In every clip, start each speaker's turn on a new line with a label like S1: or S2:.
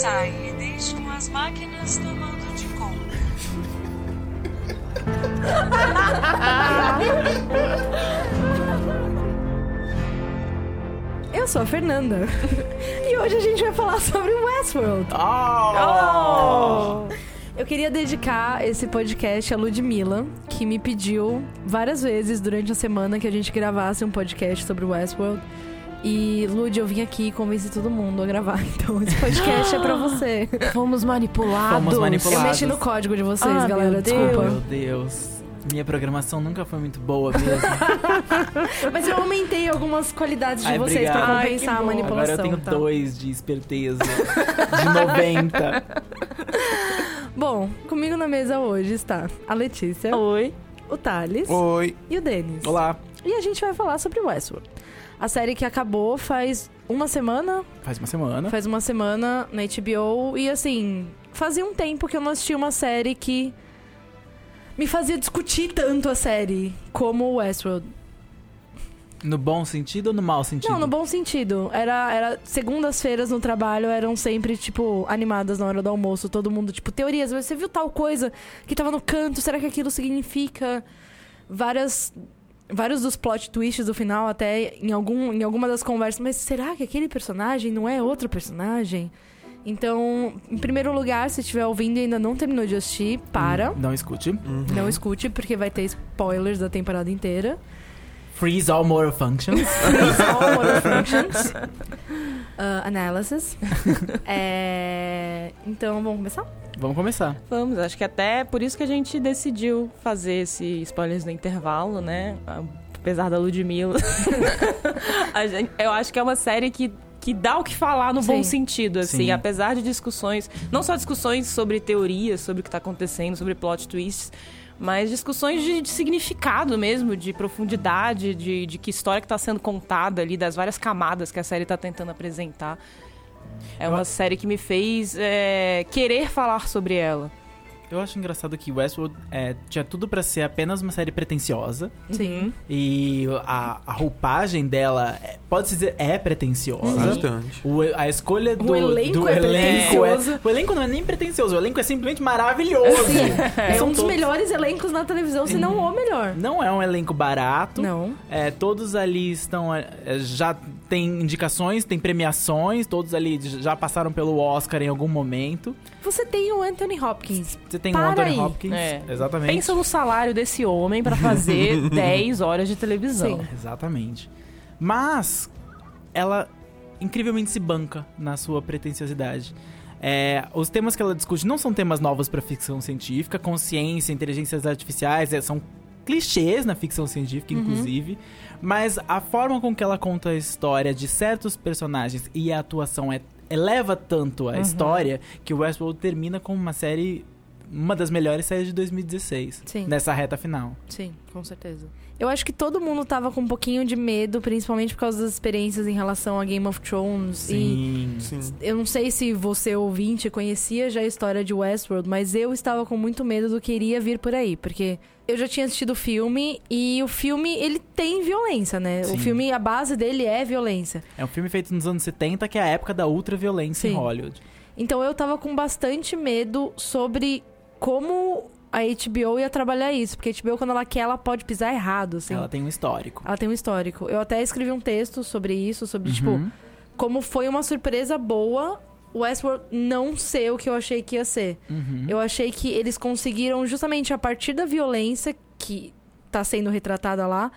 S1: saem e deixam as máquinas tomando de conta.
S2: Eu sou a Fernanda. e hoje a gente vai falar sobre Westworld.
S3: Oh!
S2: Eu queria dedicar esse podcast a Ludmilla, que me pediu várias vezes durante a semana que a gente gravasse um podcast sobre Westworld. E, Lud, eu vim aqui e convenci todo mundo a gravar. Então, esse podcast é pra você.
S3: Fomos manipulados.
S4: Fomos manipulados.
S2: Eu mexi no código de vocês,
S3: Ah,
S2: galera.
S3: meu
S2: Desculpa.
S4: Meu Deus. Minha programação nunca foi muito boa mesmo.
S2: Mas eu aumentei algumas qualidades de
S4: Ai,
S2: vocês
S4: obrigado.
S2: pra
S3: Ai,
S2: compensar
S3: que
S2: a manipulação.
S4: Agora eu tenho
S2: tá?
S4: dois de esperteza. De 90.
S2: Bom, comigo na mesa hoje está a Letícia,
S3: Oi.
S2: o Thales
S5: Oi.
S2: e o Denis.
S4: Olá.
S2: E a gente vai falar sobre Westworld. A série que acabou faz uma semana,
S4: Faz uma semana.
S2: faz uma semana na HBO e assim, fazia um tempo que eu não assistia uma série que me fazia discutir tanto a série como Westworld.
S4: No bom sentido ou no mau sentido?
S2: Não, no bom sentido. Era, era segundas-feiras no trabalho eram sempre tipo animadas na hora do almoço, todo mundo tipo teorias, você viu tal coisa que tava no canto, será que aquilo significa várias vários dos plot twists do final até em algum em alguma das conversas, mas será que aquele personagem não é outro personagem? Então, em primeiro lugar, se estiver ouvindo e ainda não terminou de assistir, para,
S4: Não escute.
S2: não escute porque vai ter spoilers da temporada inteira.
S4: Freeze all motor functions.
S2: Freeze all motor functions. Uh, analysis. É, Então, vamos começar?
S4: Vamos começar.
S3: Vamos, acho que até por isso que a gente decidiu fazer esse spoilers no intervalo, né? Apesar da Ludmilla. A gente- eu acho que é uma série que, que dá o que falar no bom
S2: Sim.
S3: sentido, assim.
S4: Sim.
S3: Apesar de discussões, não só discussões sobre teorias, sobre o que tá acontecendo, sobre plot twists, mas discussões de, de significado mesmo, de profundidade, de, de que história que tá sendo contada ali, das várias camadas que a série tá tentando apresentar. É uma série que me fez é, querer falar sobre ela.
S4: Eu acho engraçado que Westworld é, tinha tudo pra ser apenas uma série pretensiosa.
S2: Sim.
S4: E a, a roupagem dela, é- pode-se dizer, é pretensiosa.
S5: Bastante.
S4: O, a escolha do,
S2: elenco
S4: do
S2: é
S4: elenco é. O elenco não é nem pretensioso, o elenco é simplesmente maravilhoso.
S2: É
S4: São
S2: um dos
S4: todos-
S2: melhores elencos na televisão, se não o melhor.
S4: Não é um elenco barato.
S2: Não.
S4: É, todos ali estão. é, já tem indicações, tem premiações, todos ali já passaram pelo Oscar em algum momento.
S2: Você tem o Anthony Hopkins.
S4: Você tem
S2: Para
S4: o Anthony
S2: aí.
S4: Hopkins.
S3: É.
S4: Exatamente.
S3: Pensa no salário desse homem pra fazer 10 horas de televisão.
S2: Sim.
S4: Exatamente. Mas ela incrivelmente se banca na sua pretensiosidade. É, os temas que ela discute não são temas novos para ficção científica, consciência, inteligências artificiais, é, são clichês na ficção científica, inclusive. Mas a forma com que ela conta a história de certos personagens e a atuação é, eleva tanto a história que Westworld termina como uma série. Uma das melhores séries de 2016.
S2: Sim.
S4: Nessa reta final.
S2: Sim, com certeza. Eu acho que todo mundo tava com um pouquinho de medo, principalmente por causa das experiências em relação a Game of Thrones. E
S4: Sim.
S5: Sim.
S2: eu não sei se você, ouvinte, conhecia já a história de Westworld, mas eu estava com muito medo do que iria vir por aí. Porque eu já tinha assistido o filme e o filme, ele tem violência, né?
S4: Sim.
S2: O filme, a base dele é violência.
S4: É um filme feito nos anos 70, que é a época da ultraviolência em
S2: Sim.
S4: Hollywood.
S2: Então eu tava com bastante medo sobre como a HBO ia trabalhar isso. Porque a HBO, quando ela quer, ela pode pisar errado, assim.
S4: Ela tem um histórico.
S2: Ela tem um histórico. Eu até escrevi um texto sobre isso, sobre, tipo,
S4: Uhum.
S2: como foi uma surpresa boa Westworld não ser o que eu achei que ia ser.
S4: Uhum.
S2: Eu achei que eles conseguiram, justamente a partir da violência que tá sendo retratada lá,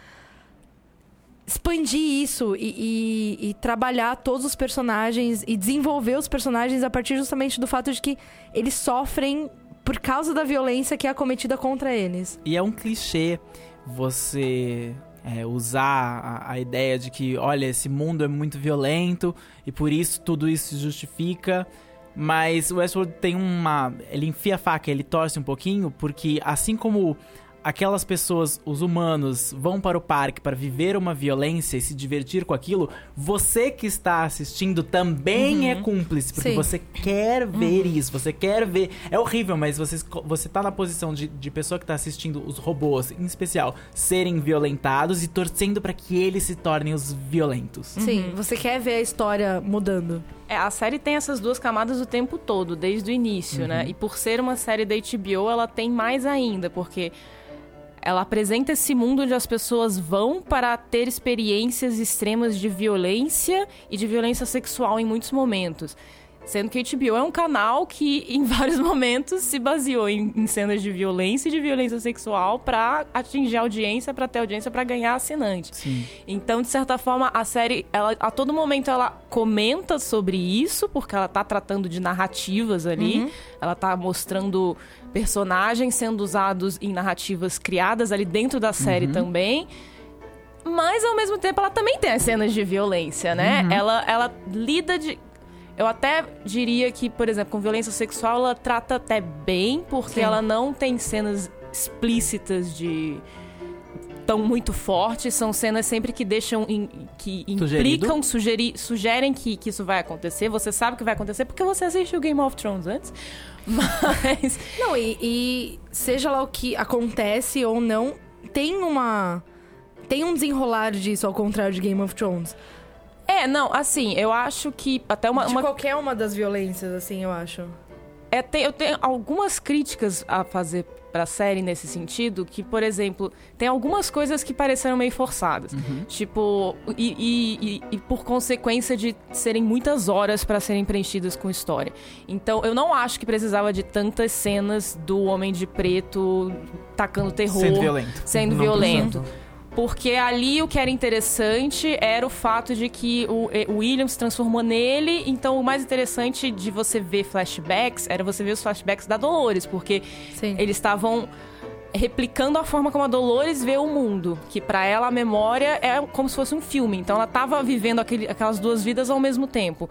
S2: expandir isso e, e- e trabalhar todos os personagens e desenvolver os personagens a partir justamente do fato de que eles sofrem por causa da violência que é cometida contra eles.
S4: E é um clichê você é, usar a, a ideia de que, olha, esse mundo é muito violento e por isso tudo isso se justifica. Mas o Westworld tem uma. Ele enfia a faca, ele torce um pouquinho, porque assim como aquelas pessoas, os humanos, vão para o parque para viver uma violência e se divertir com aquilo, você que está assistindo também é cúmplice, porque
S2: Sim.
S4: você quer ver isso, você quer ver. É horrível, mas você, você tá na posição de, de pessoa que tá assistindo os robôs, em especial, serem violentados e torcendo para que eles se tornem os violentos.
S2: Sim, você quer ver a história mudando.
S3: É, a série tem essas duas camadas o tempo todo, desde o início, né? E por ser uma série da HBO, ela tem mais ainda, porque ela apresenta esse mundo onde as pessoas vão para ter experiências extremas de violência e de violência sexual em muitos momentos. Sendo que HBO é um canal que, em vários momentos, se baseou em, em cenas de violência e de violência sexual para atingir a audiência, para ter audiência, para ganhar assinante.
S4: Sim.
S3: Então, de certa forma, a série, ela, a todo momento, ela comenta sobre isso, porque ela tá tratando de narrativas ali. Ela tá mostrando personagens sendo usados em narrativas criadas ali dentro da série também. Mas, ao mesmo tempo, ela também tem as cenas de violência, né? Ela, ela lida de. Eu até diria que, por exemplo, com violência sexual, ela trata até bem, porque
S2: Sim.
S3: ela não tem cenas explícitas de tão muito fortes, são cenas sempre que deixam em- que implicam, sugeri, sugerem que, que isso vai acontecer. Você sabe que vai acontecer porque você assistiu Game of Thrones antes. Mas
S2: Não, e, e seja lá o que acontece ou não, tem uma. Tem um desenrolar disso, ao contrário de Game of Thrones.
S3: é, não, assim, eu acho que até uma,
S2: de
S3: uma
S2: qualquer uma das violências, assim, eu acho.
S3: É, tem- eu tenho algumas críticas a fazer pra série nesse sentido, que, por exemplo, tem algumas coisas que pareceram meio forçadas. Tipo, e, e- e- e por consequência de serem muitas horas pra serem preenchidas com história. Então, eu não acho que precisava de tantas cenas do Homem de Preto tacando terror.
S4: Sendo violento.
S3: Sendo
S5: Não
S3: violento.
S5: precisava.
S3: Porque ali o que era interessante era o fato de que o, eh, o William se transformou nele. Então, o mais interessante de você ver flashbacks era você ver os flashbacks da Dolores, porque
S2: Sim.
S3: eles estavam replicando a forma como a Dolores vê o mundo, que pra ela a memória é como se fosse um filme. Então, ela tava vivendo aquele- aquelas duas vidas ao mesmo tempo.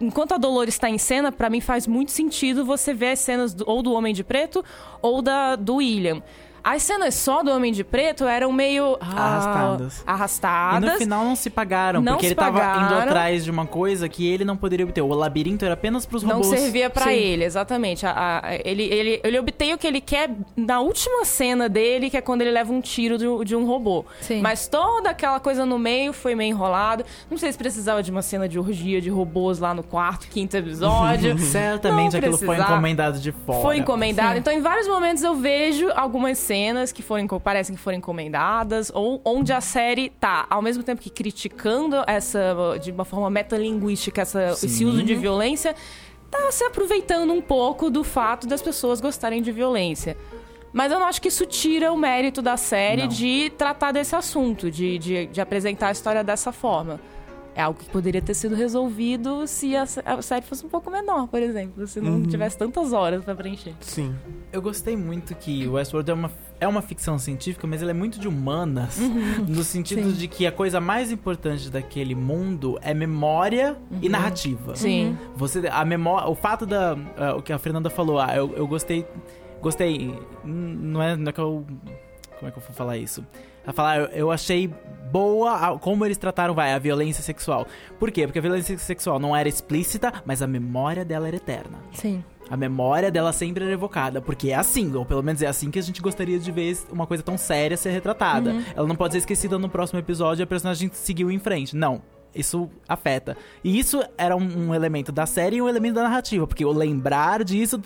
S3: Enquanto a Dolores está em cena, pra mim faz muito sentido você ver as cenas do- ou do Homem de Preto ou da do William. As cenas só do Homem de Preto eram meio ah,
S4: Arrastadas. E
S3: arrastadas.
S4: no final não se pagaram,
S3: Não
S4: porque
S3: se
S4: ele tava indo
S3: pagaram.
S4: atrás de uma coisa que ele não poderia obter. O labirinto era apenas pros
S3: Não
S4: robôs.
S3: servia pra
S2: Sim.
S3: ele, exatamente. A- a- ele, ele, ele obtém o que ele quer na última cena dele, que é quando ele leva um tiro do- de um robô.
S2: Sim.
S3: Mas toda aquela coisa no meio foi meio enrolado. Não sei se precisava de uma cena de orgia de robôs lá no quarto, quinto episódio.
S4: Certamente
S3: Não
S4: aquilo foi
S3: precisava.
S4: encomendado de fora.
S3: Foi encomendado.
S2: Sim.
S3: Então, em vários momentos eu vejo algumas cenas que foram, parecem que foram encomendadas, ou onde a série tá, ao mesmo tempo que criticando essa, de uma forma metalinguística, essa, esse uso de violência, tá se aproveitando um pouco do fato das pessoas gostarem de violência. Mas eu não acho que isso tira o mérito da série
S4: Não.
S3: de tratar desse assunto, de, de, de apresentar a história dessa forma. É algo que poderia ter sido resolvido se a, a série fosse um pouco menor, por exemplo. Se não tivesse tantas horas pra preencher.
S5: Sim.
S4: Eu gostei muito que o Westworld é uma, é uma ficção científica, mas ela é muito de humanas.
S3: Uhum.
S4: No sentido de que a coisa mais importante daquele mundo é memória e narrativa.
S3: Uhum. Sim.
S4: Você, a memória, o fato da, ah, o que a Fernanda falou, ah, eu, eu gostei, gostei, não é, não é que eu, como é que eu vou falar isso? A falar, eu, eu achei boa a- como eles trataram, vai, a violência sexual. Por quê? Porque a violência sexual não era explícita, mas a memória dela era eterna.
S2: Sim.
S4: A memória dela sempre era evocada, porque é assim, ou pelo menos é assim que a gente gostaria de ver uma coisa tão séria ser retratada. Ela não pode ser esquecida no próximo episódio e a personagem seguiu em frente. Não. Isso afeta. E isso era um, um elemento da série e um elemento da narrativa, porque o lembrar disso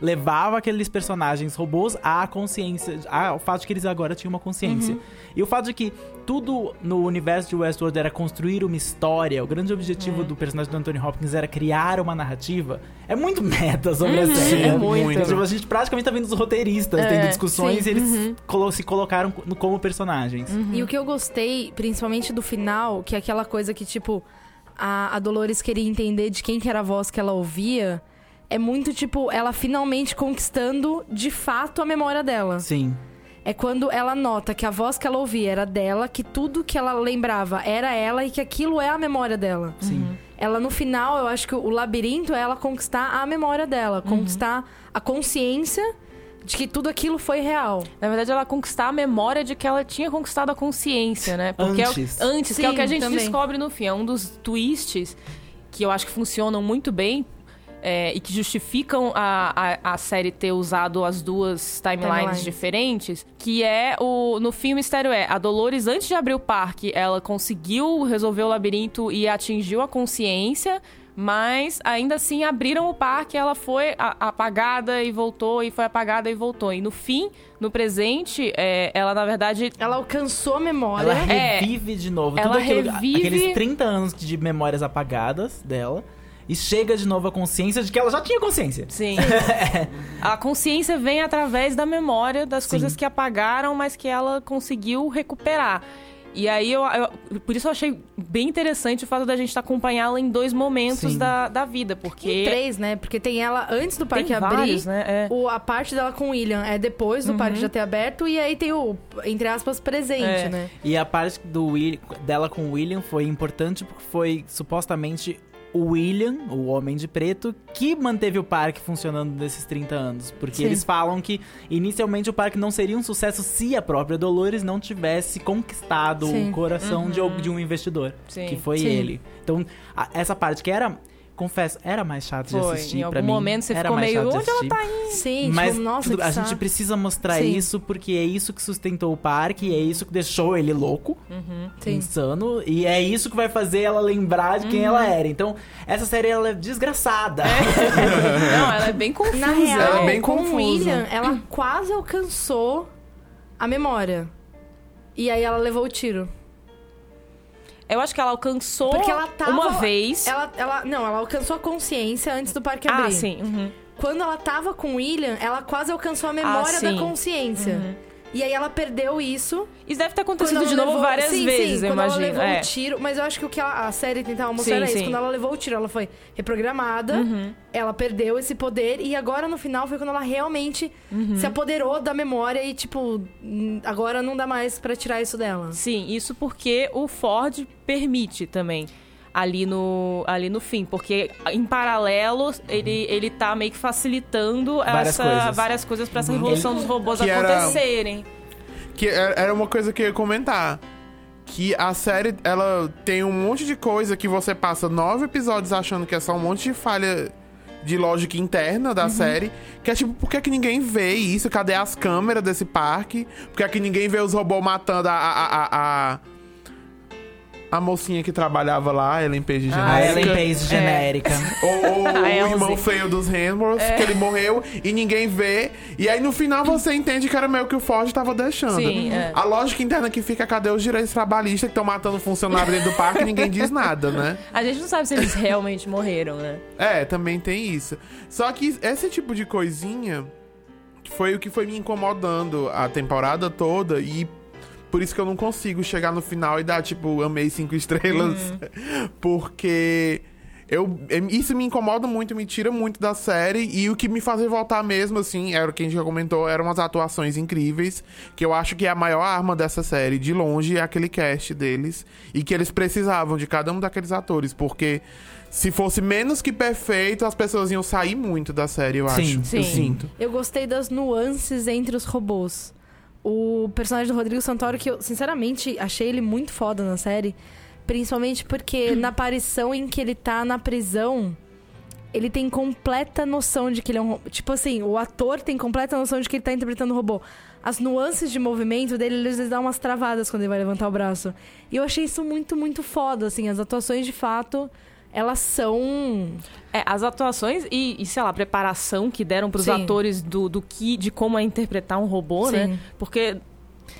S4: levava aqueles personagens robôs à consciência, ao fato de que eles agora tinham uma consciência. E o fato de que tudo no universo de Westworld era construir uma história, o grande objetivo do personagem do Anthony Hopkins era criar uma narrativa, é muito meta sobre a série.
S3: é
S4: né?
S3: muito.
S4: Tipo, a gente praticamente tá vendo os roteiristas
S3: É,
S4: tendo discussões
S2: sim.
S4: e eles colo- se colocaram co- como personagens.
S2: E o que eu gostei, principalmente do final, que é aquela coisa que, tipo, a, a Dolores queria entender de quem que era a voz que ela ouvia, é muito, tipo, ela finalmente conquistando de fato a memória dela.
S4: Sim.
S2: É quando ela nota que a voz que ela ouvia era dela, que tudo que ela lembrava era ela e que aquilo é a memória dela.
S4: Sim.
S2: Ela, no final, eu acho que o labirinto é ela conquistar a memória dela, conquistar a consciência De que tudo aquilo foi real.
S3: Na verdade, ela conquistar a memória de que ela tinha conquistado a consciência, né? Porque
S4: Antes.
S3: É o, antes, que é o que a
S2: Sim,
S3: gente
S2: também.
S3: descobre no fim. É um dos twists que eu acho que funcionam muito bem é, e que justificam a, a, a série ter usado as duas timelines,
S2: Timelines.
S3: diferentes, que é o no fim o mistério é a Dolores antes de abrir o parque, ela conseguiu resolver o labirinto e atingiu a consciência, mas ainda assim abriram o parque, ela foi apagada e voltou e foi apagada e voltou. E no fim, no presente, é, ela na verdade
S2: Ela alcançou a memória.
S4: Ela
S3: É.
S4: revive de novo
S3: Ela
S4: tudo aquilo,
S3: revive-
S4: aqueles 30 anos de memórias apagadas dela. E chega de novo a consciência de que ela já tinha consciência.
S3: Sim. a consciência vem através da memória das
S4: Sim.
S3: coisas que apagaram, mas que ela conseguiu recuperar. E aí, eu, eu- por isso eu achei bem interessante o fato da gente acompanhá-la em dois momentos
S4: Sim.
S3: da, da vida, porque...
S2: Em três, né? Porque tem ela antes do
S3: Tem
S2: parque abrir.
S3: vários, né? É.
S2: O, a parte dela com o William é depois do parque já ter aberto. E aí tem o, entre aspas, presente,
S3: É.
S2: né?
S4: E a parte do Will, dela com o William foi importante porque foi supostamente William, o Homem de Preto, que manteve o parque funcionando nesses 30 anos. Porque
S2: Sim.
S4: eles falam que inicialmente o parque não seria um sucesso se a própria Dolores não tivesse conquistado
S2: Sim.
S4: o coração de, de um investidor.
S3: Sim.
S4: Que foi
S2: Sim.
S4: ele. Então, a- essa parte que era, confesso, era mais chato de
S3: Foi.
S4: assistir
S3: Em algum
S4: mim.
S3: momento você
S4: era
S3: ficou
S4: mais
S3: meio,
S4: chato de
S3: onde ela tá indo?
S2: Sim,
S4: Mas
S2: tipo, nossa,
S4: tudo-
S2: que
S4: a gente
S2: saco.
S4: precisa mostrar
S2: Sim.
S4: isso porque é isso que sustentou o parque, é isso que deixou ele louco,
S2: Sim.
S4: insano, e é isso que vai fazer ela lembrar de quem
S2: Uhum.
S4: ela era. Então, essa série ela é desgraçada.
S3: Não, ela é bem confusa.
S2: Na real,
S5: Ela é bem
S2: com
S5: confusa.
S2: William, ela quase alcançou a memória. E aí ela levou o tiro.
S3: Eu acho que ela alcançou
S2: Porque ela tava.
S3: uma vez...
S2: Ela, ela, não, ela alcançou a consciência antes do parque
S3: Ah,
S2: abrir.
S3: sim. uhum.
S2: Quando ela tava com o William, ela quase alcançou a memória da
S3: sim.
S2: consciência. E aí ela perdeu isso.
S3: Isso deve ter acontecido de novo
S2: levou-
S3: várias
S2: sim,
S3: vezes,
S2: sim,
S3: eu
S2: quando
S3: imagino.
S2: ela levou
S3: é.
S2: o tiro, mas eu acho que o que a, a série tentava mostrar
S3: Sim,
S2: era isso. Quando ela levou o tiro, ela foi reprogramada,
S3: Uhum.
S2: ela perdeu esse poder e agora no final foi quando ela realmente
S3: Uhum.
S2: se apoderou da memória e tipo, agora não dá mais pra tirar isso dela.
S3: Sim, isso porque o Ford permite também. Ali no, ali no fim, porque em paralelo ele, ele tá meio que facilitando
S4: Várias
S3: essa,
S4: coisas.
S3: várias coisas pra essa revolução
S5: Ele-
S3: dos robôs
S5: que era-
S3: acontecerem.
S5: Que era era uma coisa que eu ia comentar. Que a série, ela tem um monte de coisa que você passa nove episódios achando que é só um monte de falha de lógica interna da série. Que é tipo, por que, que ninguém vê isso? Cadê as câmeras desse parque? Por que, que ninguém vê os robôs matando a. a, a, a, a mocinha que trabalhava lá, Ellen Page
S4: A
S5: genérica.
S4: Ellen Page genérica.
S5: Ou, ou
S3: A
S5: o irmão feio dos Hemsworth, que ele morreu e ninguém vê. E aí no final você entende que era meio que o Ford tava deixando.
S3: Sim, é.
S5: A lógica interna que fica, cadê os direitos trabalhistas que estão matando funcionário dentro do parque e ninguém diz nada, né?
S3: A gente não sabe se eles realmente morreram, né?
S5: É, também tem isso. Só que esse tipo de coisinha foi o que foi me incomodando a temporada toda e por isso que eu não consigo chegar no final e dar, tipo, amei cinco estrelas. Porque eu, isso me incomoda muito, me tira muito da série. E o que me fazia voltar mesmo, assim, era o que a gente já comentou, eram as atuações incríveis. Que eu acho que é a maior arma dessa série, de longe, é aquele cast deles. E que eles precisavam de cada um daqueles atores. Porque se fosse menos que perfeito, as pessoas iam sair muito da série, eu
S4: Sim,
S5: acho.
S3: sim.
S5: Eu sinto.
S2: Eu gostei das nuances entre os robôs. O personagem do Rodrigo Santoro, que eu, sinceramente, achei ele muito foda na série. Principalmente porque na aparição em que ele tá na prisão, ele tem completa noção de que ele é um robô. Tipo assim, o ator tem completa noção de que ele tá interpretando o robô. As nuances de movimento dele, ele às vezes dá umas travadas quando ele vai levantar o braço. E eu achei isso muito, muito foda, assim. As atuações, de fato, elas são...
S3: É, as atuações e, e, sei lá, a preparação que deram pros
S2: Sim.
S3: atores do, do que, de como é interpretar um robô,
S2: Sim.
S3: né? Porque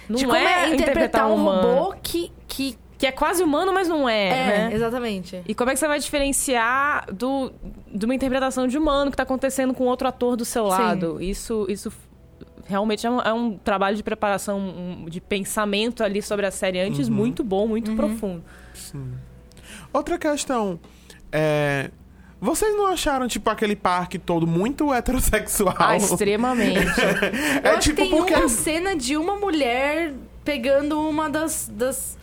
S3: não
S2: de como
S3: é,
S2: é interpretar um
S3: humano.
S2: robô que... que
S3: Que é quase humano, mas não é,
S2: é,
S3: né?
S2: exatamente.
S3: E como é que você vai diferenciar do, de uma interpretação de humano que tá acontecendo com outro ator do seu lado? Isso, isso realmente é um, é um trabalho de preparação, um- de pensamento ali sobre a série antes muito bom, muito profundo.
S5: Outra questão. É. Vocês não acharam, tipo, aquele parque todo muito heterossexual?
S3: Ah, extremamente.
S2: Eu
S5: é
S2: acho
S5: tipo
S2: que tem
S5: porque.
S2: uma cena de uma mulher pegando uma das. das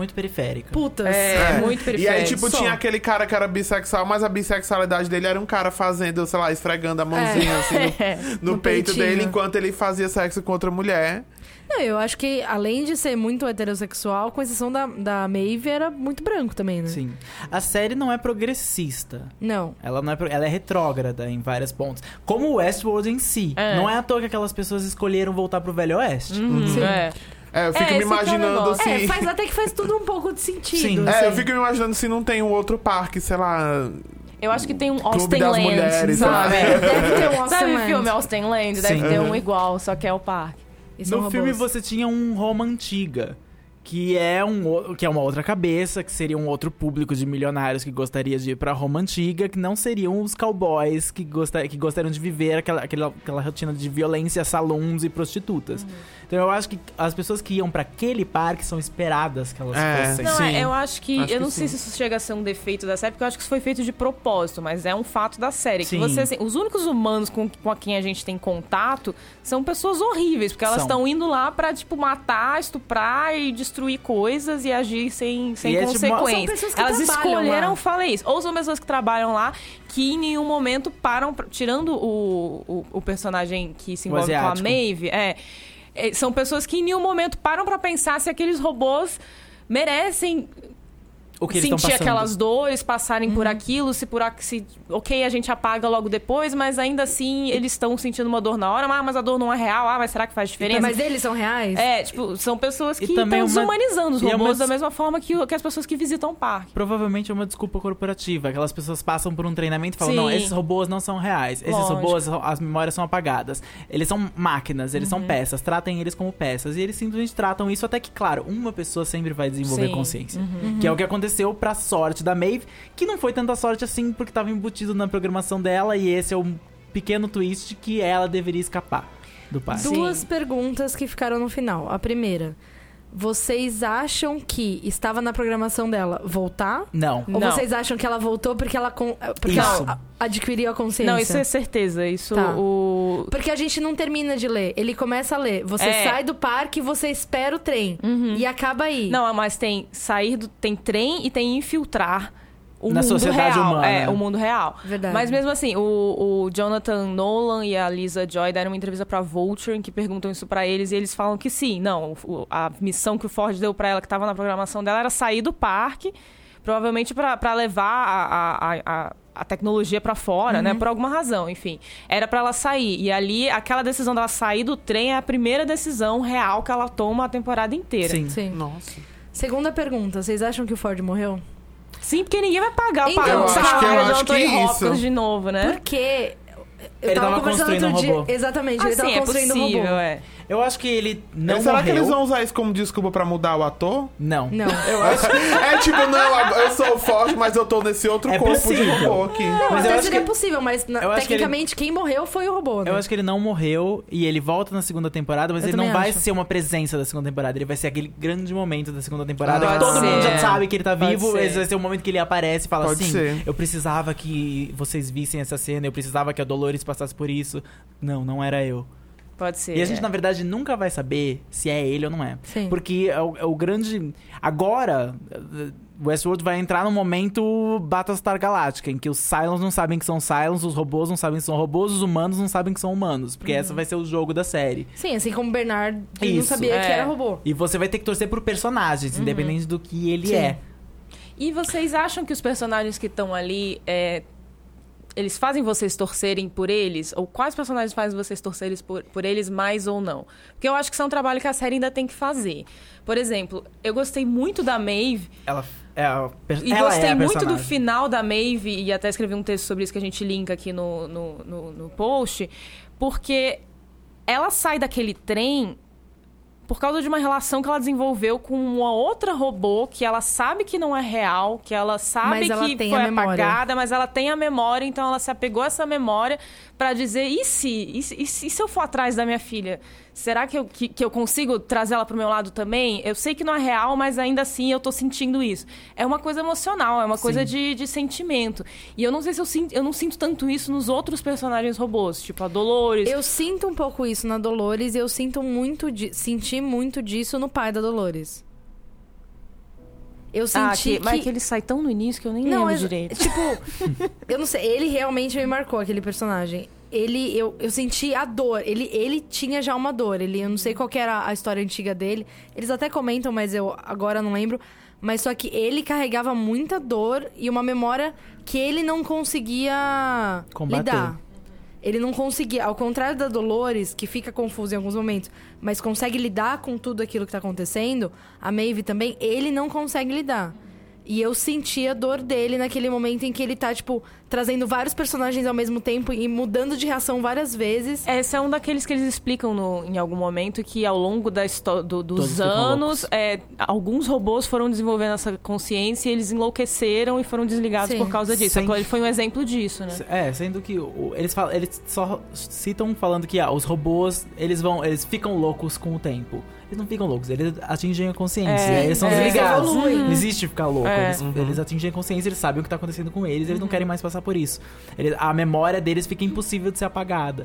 S4: muito periférica.
S2: Putas.
S3: É, muito
S5: E
S3: periférico.
S5: aí, tipo,
S2: Só.
S5: tinha aquele cara que era bissexual, mas a bissexualidade dele era um cara fazendo, sei lá, esfregando a mãozinha assim no, no
S2: No
S5: peito
S2: peitinho.
S5: dele enquanto ele fazia sexo com outra mulher.
S2: Não, eu acho que além de ser muito heterossexual, com exceção da, da Maeve, era muito branco também, né?
S4: Sim. A série não é progressista.
S2: Não.
S4: Ela não é, ela é retrógrada em vários pontos. Como o Westworld em si.
S3: É.
S4: Não é à toa que aquelas pessoas escolheram voltar pro Velho Oeste.
S3: Uhum,
S2: Sim.
S3: é.
S5: É, eu fico
S3: É,
S5: me
S3: é
S5: imaginando assim.
S2: É, faz até que faz tudo um pouco de sentido.
S4: Sim.
S5: É, eu
S2: assim.
S5: fico me imaginando se não tem um outro parque, sei lá.
S3: Eu acho que tem um
S5: Clube
S3: Austin
S5: das
S3: Land,
S5: Mulheres,
S3: sabe?
S5: né?
S2: Deve ter um Austin
S3: Sabe o
S2: Land.
S3: filme Austin Land? Deve
S4: Sim.
S3: ter
S5: Uhum.
S3: um igual, só que é o parque.
S2: E
S4: No filme
S2: robôs.
S4: você tinha um Roma Antiga. Que é, um, que é uma outra cabeça, que seria um outro público de milionários que gostaria de ir pra Roma Antiga, que não seriam os cowboys que, gosta, que gostariam de viver aquela, aquela, aquela rotina de violência, salões e prostitutas. Então eu acho que as pessoas que iam pra aquele parque são esperadas que elas
S5: É.
S4: fossem.
S3: Não,
S5: Sim.
S3: é, eu acho que.
S5: Acho
S3: eu
S5: que
S3: não sei
S5: sim.
S3: se isso chega a ser um defeito da série, porque eu acho que isso foi feito de propósito, mas é um fato da série.
S4: Sim.
S3: Que você, assim, os únicos humanos com, com quem a gente tem contato são pessoas horríveis, porque elas estão indo lá pra, tipo, matar, estuprar e destruir coisas e agir sem, sem
S4: E é, tipo,
S3: consequências.
S2: pessoas que
S3: elas escolheram,
S2: lá.
S3: falei isso. Ou são pessoas que trabalham lá que em nenhum momento param, pra- tirando o, o, o personagem que se
S4: O
S3: envolve com a. Maeve, é, é, são pessoas que em nenhum momento param pra pensar se aqueles robôs merecem
S4: O que eles
S3: sentir
S4: passando.
S3: aquelas dores, passarem por aquilo, se por se ok, a gente apaga logo depois, mas ainda assim eles estão sentindo uma dor na hora, ah, mas a dor não é real, ah, mas será que faz diferença?
S2: Mas eles são reais?
S3: É, tipo, são pessoas que estão
S4: uma-
S3: desumanizando os
S4: é
S3: robôs
S4: uma-
S3: da mesma forma que, que as pessoas que visitam o parque.
S4: Provavelmente é uma desculpa corporativa. Aquelas pessoas passam por um treinamento e falam:
S3: Sim.
S4: não, esses robôs não são reais. Esses
S3: Lógico.
S4: robôs, as memórias são apagadas. Eles são máquinas, eles
S3: Uhum.
S4: são peças. Tratem eles como peças. E eles simplesmente tratam isso até que, claro, uma pessoa sempre vai desenvolver
S3: Sim.
S4: consciência.
S3: Uhum.
S4: Que é o que aconteceu pra sorte da Maeve, que não foi tanta sorte assim porque tava embutido na programação dela. E esse é um pequeno twist que ela deveria escapar do parque.
S2: Duas
S3: Sim.
S2: perguntas que ficaram no final. A primeira. Vocês acham que estava na programação dela voltar?
S4: Não.
S2: Ou
S3: Não.
S2: vocês acham que ela voltou porque ela, con- porque
S4: Isso.
S2: ela adquiriu a consciência?
S3: Não, isso é certeza. Isso
S2: Tá.
S3: o.
S2: Porque a gente não termina de ler. Ele começa a ler. Você
S3: É.
S2: sai do parque, você espera o trem. E acaba aí.
S3: Não, mas tem sair do. Tem trem e tem infiltrar. O
S4: Na
S3: mundo
S4: sociedade
S3: real.
S4: humana.
S3: É, o mundo real.
S2: Verdade.
S3: Mas mesmo assim, o, o Jonathan Nolan e a Lisa Joy deram uma entrevista pra Vulture em que perguntam isso pra eles e eles falam que sim, não, o- a missão que o Ford deu pra ela, que tava na programação dela, era sair do parque, provavelmente pra pra levar a, a, a- a, a tecnologia pra fora, né, por alguma razão, enfim. Era pra ela sair. E ali, aquela decisão dela sair do trem é a primeira decisão real que ela toma a temporada inteira.
S4: Sim.
S2: Sim.
S5: Nossa.
S2: Segunda pergunta. Vocês acham que o Ford morreu?
S3: Sim, porque ninguém vai pagar o
S2: Então,
S3: pa-
S2: eu
S3: salário
S5: que- eu
S3: do Anthony
S5: é isso.
S3: Hopkins de novo, né?
S2: Porque. Eu
S4: Ele
S2: tava,
S4: tava
S2: conversando
S4: construindo
S2: outro
S4: um
S2: dia.
S4: robô.
S2: Exatamente, ele
S3: Assim,
S2: tava
S3: é
S2: construindo um
S3: possível,
S2: robô.
S3: é.
S4: Eu acho que ele não
S5: Será que
S4: morreu.
S5: eles vão usar isso como desculpa pra mudar o ator?
S4: Não.
S2: Não.
S5: Eu acho. é tipo, não, agora eu sou forte, mas eu tô nesse outro
S4: É
S5: corpo
S4: possível.
S5: de robô aqui.
S2: Não,
S4: Mas eu
S2: até
S4: acho
S2: seria
S4: que-
S2: possível, mas na-
S4: acho que ele-
S2: tecnicamente quem morreu foi o robô, né?
S4: Eu acho que ele não morreu e ele volta na segunda temporada, mas
S2: Eu
S4: ele não
S2: também
S4: vai
S2: acho.
S4: ser uma presença da segunda temporada. Ele vai ser aquele grande momento da segunda temporada
S5: Ah,
S4: que todo
S3: pode
S4: mundo
S3: ser.
S4: já sabe que ele tá
S3: Pode
S4: vivo.
S3: ser.
S4: Esse vai ser o momento que ele aparece e fala
S5: Pode
S4: assim:
S5: ser.
S4: Eu precisava que vocês vissem essa cena, eu precisava que a Dolores passasse por isso. Não, não era eu.
S3: Pode ser.
S4: E a gente,
S3: é.
S4: na verdade, nunca vai saber se é ele ou não é.
S2: Sim.
S4: Porque é o, é o grande. Agora, eh, Westworld vai entrar no momento Battlestar Galactica, em que os Cylons não sabem que são Cylons, os robôs não sabem que são robôs, os humanos não sabem que são humanos. Porque essa vai ser o jogo da série.
S2: Sim, assim como o Bernard não sabia que
S3: é.
S2: era robô.
S4: E você vai ter que torcer por personagens, independente do que ele
S2: Sim.
S4: é.
S3: E vocês acham que os personagens que estão ali, é, eles fazem vocês torcerem por eles? Ou quais personagens fazem vocês torcerem por, por eles mais ou não? Porque eu acho que isso é um trabalho que a série ainda tem que fazer. Por exemplo, eu gostei muito da Maeve
S4: Ela é a, per-
S3: E
S4: ela
S3: gostei
S4: é
S3: muito do final da Maeve, e até escrevi um texto sobre isso que a gente linka aqui no, no, no, no post, porque ela sai daquele trem por causa de uma relação que ela desenvolveu com uma outra robô que ela sabe que não é real, que ela sabe
S2: ela
S3: que foi apagada, mas ela tem a memória, então ela se apegou a essa memória pra dizer: se, e se, e se, e se eu for atrás da minha filha? Será que eu, que, que eu consigo trazer ela pro meu lado também? Eu sei que não é real, mas ainda assim eu tô sentindo isso. É uma coisa emocional, é uma coisa de, de sentimento. E eu não sei se eu sinto, eu não sinto tanto isso nos outros personagens robôs, tipo a Dolores.
S2: Eu sinto um pouco isso na Dolores e eu sinto muito, di- senti muito disso no pai da Dolores. Eu
S3: Ah,
S2: senti
S3: que, mas que ele sai tão no início que eu nem
S2: Não,
S3: lembro
S2: é-
S3: direito.
S2: Tipo, eu não sei, ele realmente me marcou aquele personagem. Ele, eu, eu senti a dor. Ele, ele tinha já uma dor. Ele, eu não sei qual que era a história antiga dele. Eles até comentam, mas eu agora não lembro. Mas só que ele carregava muita dor e uma memória que ele não conseguia
S4: Combater.
S2: lidar. Ele não conseguia, ao contrário da Dolores, que fica confusa em alguns momentos, mas consegue lidar com tudo aquilo que tá acontecendo, a Maeve também, ele não consegue lidar. E eu senti a dor dele naquele momento em que ele tá, tipo, trazendo vários personagens ao mesmo tempo e mudando de reação várias vezes.
S3: Esse é um daqueles que eles explicam no- em algum momento que ao longo da do- dos anos, é, alguns robôs foram desenvolvendo essa consciência e eles enlouqueceram e foram desligados
S2: Sim.
S3: por causa disso.
S4: Sem-
S3: A Chloe foi um exemplo disso, né?
S4: É, sendo que o- eles, falam, eles só citam falando que ah, os robôs, eles vão, eles ficam loucos com o tempo. Eles não ficam loucos, eles atingem a consciência.
S3: É,
S4: eles são
S3: é.
S4: desligados.
S2: Eles.
S4: Não existe ficar louco.
S3: É.
S4: Eles, eles atingem a consciência, eles sabem o que tá acontecendo com eles, eles não querem mais passar por isso. Eles- a memória deles fica impossível de ser apagada.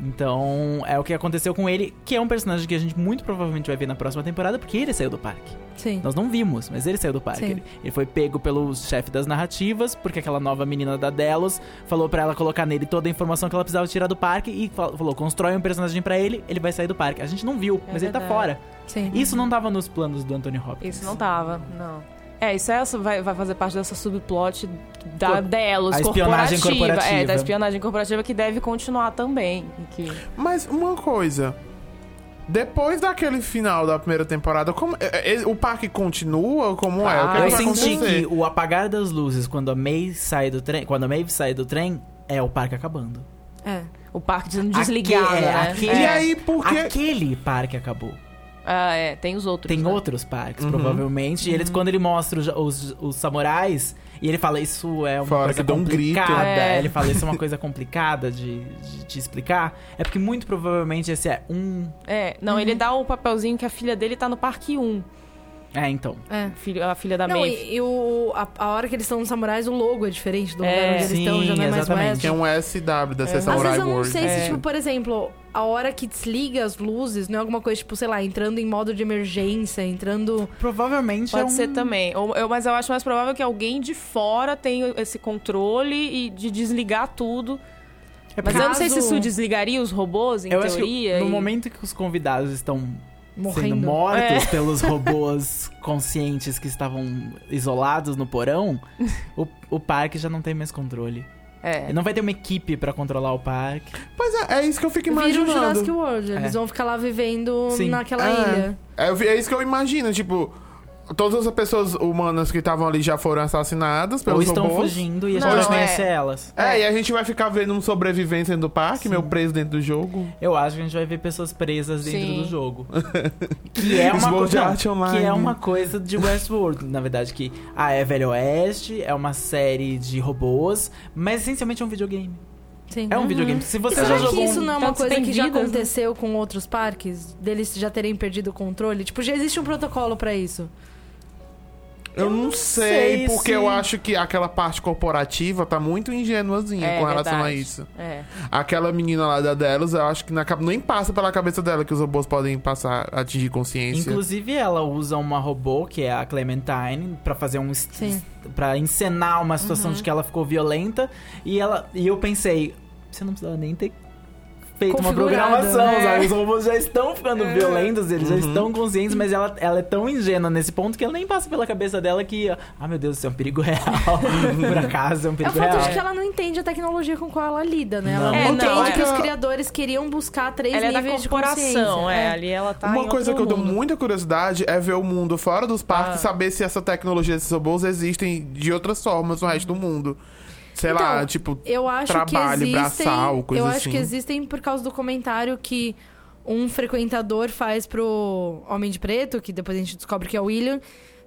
S4: Então, é o que aconteceu com ele, que é um personagem que a gente muito provavelmente vai ver na próxima temporada, porque ele saiu do parque.
S2: Sim.
S4: Nós não vimos, mas ele saiu do parque. Ele, ele foi pego pelo chefe das narrativas, porque aquela nova menina da Delos falou pra ela colocar nele toda a informação que ela precisava tirar do parque e fal- falou: constrói um personagem pra ele, ele vai sair do parque. A gente não viu, mas ele tá
S3: verdade.
S4: fora.
S2: Sim.
S4: Isso não tava nos planos do Anthony Hopkins.
S3: Isso não tava, não. É, isso é vai, vai fazer parte dessa subplot da Delos
S4: a espionagem corporativa.
S3: É, da espionagem corporativa que deve continuar também. Que...
S5: Mas uma coisa. Depois daquele final da primeira temporada, como, é, é, o parque continua? Como é? O que,
S3: Ah,
S5: é
S4: Eu
S5: que
S4: senti
S5: acontecer?
S4: que o apagar das luzes quando a May sai do trem, quando a Maeve sai do trem, é o parque acabando.
S2: É.
S3: O parque sendo desligado,
S4: Aque- é,
S3: né?
S4: aquele-
S5: E
S3: É.
S5: aí, por que.
S4: Aquele parque acabou.
S3: Ah, é, tem os outros.
S4: Tem
S3: né?
S4: outros parques,
S5: Uhum.
S4: provavelmente. E eles, quando ele mostra os, os, os samurais, e ele fala, isso é uma
S5: Fora
S4: coisa
S5: que dá um grito.
S4: complicada.
S3: É.
S4: Ele fala, isso é uma coisa complicada de, de te explicar. É porque muito provavelmente esse é um.
S3: É, não, ele dá o papelzinho que a filha dele tá no parque 1.
S4: É, então.
S2: É.
S3: Filho- A filha da
S2: Não,
S3: Maeve.
S2: e, e o, a, a hora que eles estão nos samurais, o logo é diferente do
S3: É,
S2: lugar onde eles
S4: sim,
S2: estão, já não é mais
S4: exatamente.
S2: West.
S5: Que é um SW da
S3: É.
S5: sessão
S2: Às vezes
S5: Samurai
S2: eu não sei se,
S3: É.
S2: tipo, por exemplo, a hora que desliga as luzes não é alguma coisa, tipo, sei lá, entrando em modo de emergência, entrando.
S4: Provavelmente é
S3: Pode
S4: um...
S3: ser também. Ou, eu- mas eu acho mais provável que alguém de fora tenha esse controle e de desligar tudo.
S4: É
S3: Mas
S4: porque
S3: eu não sei se
S2: Caso-
S3: isso desligaria os robôs, em
S4: eu acho que
S3: teoria.
S4: no
S3: e-
S4: momento que os convidados estão sendo
S2: Morrendo.
S4: mortos
S3: É.
S4: pelos robôs conscientes que estavam isolados no porão, o, o parque já não tem mais controle.
S3: É.
S4: Não vai ter uma equipe pra controlar o parque.
S5: Pois é, é isso que eu fico
S2: Vira o
S5: imaginando.
S2: Jurassic World. Eles
S4: É.
S2: vão ficar lá vivendo
S4: Sim.
S2: naquela
S5: É.
S2: ilha.
S5: É, é isso que eu imagino, tipo, todas as pessoas humanas que estavam ali já foram assassinadas
S4: Ou
S5: pelos
S4: estão
S5: robôs.
S4: fugindo e a
S3: Não,
S4: gente
S3: é.
S4: conhece elas.
S5: É, e a gente vai ficar vendo um sobrevivente dentro do parque, meu preso dentro do jogo.
S4: Eu acho que a gente vai ver pessoas presas dentro
S3: Sim.
S4: do jogo. que é uma coisa. Que é uma coisa de Westworld, na verdade. Que ah, é Velho Oeste, é uma série de robôs, mas essencialmente é um videogame.
S2: Sim.
S4: É um videogame. Se você
S2: Será
S4: já
S2: que
S4: jogou
S2: isso
S4: um...
S2: não é uma coisa que já
S3: né?
S2: aconteceu com outros parques? Deles já terem perdido o controle? Tipo, já existe um protocolo pra isso.
S5: Eu, não sei,
S4: sei
S5: porque
S4: se-
S5: eu acho que aquela parte corporativa tá muito ingênuazinha
S3: É,
S5: com relação a
S3: verdade.
S5: isso.
S3: É.
S5: Aquela menina lá da Delos, eu acho que na, nem passa pela cabeça dela que os robôs podem passar, atingir consciência.
S4: Inclusive, ela usa uma robô, que é a Clementine, pra fazer um.
S2: Sim.
S4: para encenar uma situação de que ela ficou violenta. E, ela, e eu pensei, você não precisava nem ter feito uma programação,
S2: né?
S4: sabe? Os robôs já estão ficando violentos, eles já
S5: Uhum.
S4: estão conscientes, mas ela, ela é tão ingênua nesse ponto que ela nem passa pela cabeça dela que, ah, meu Deus, isso é um perigo real. Por acaso, é um
S2: É o
S4: perigo
S2: fato
S4: real.
S2: de que ela não entende a tecnologia com qual ela lida, né? Ela
S4: Não.
S2: não,
S3: É,
S2: entende
S3: não,
S2: que
S3: é.
S2: os criadores queriam buscar três
S3: Ela é da
S2: níveis de
S3: corporação,
S2: consciência.
S3: é. Ali ela tá
S5: Uma
S3: em
S5: coisa que eu tenho muita curiosidade é ver o mundo fora dos parques
S3: Ah.
S5: e saber se essa tecnologia desses robôs existem de outras formas no resto do mundo. Sei lá,
S2: Então,
S5: tipo,
S2: Eu acho
S5: Trabalho,
S2: que existem,
S5: braçal, coisa
S2: eu acho
S5: assim.
S2: que existem por causa do comentário que um frequentador faz pro Homem de Preto, que depois a gente descobre que é o William,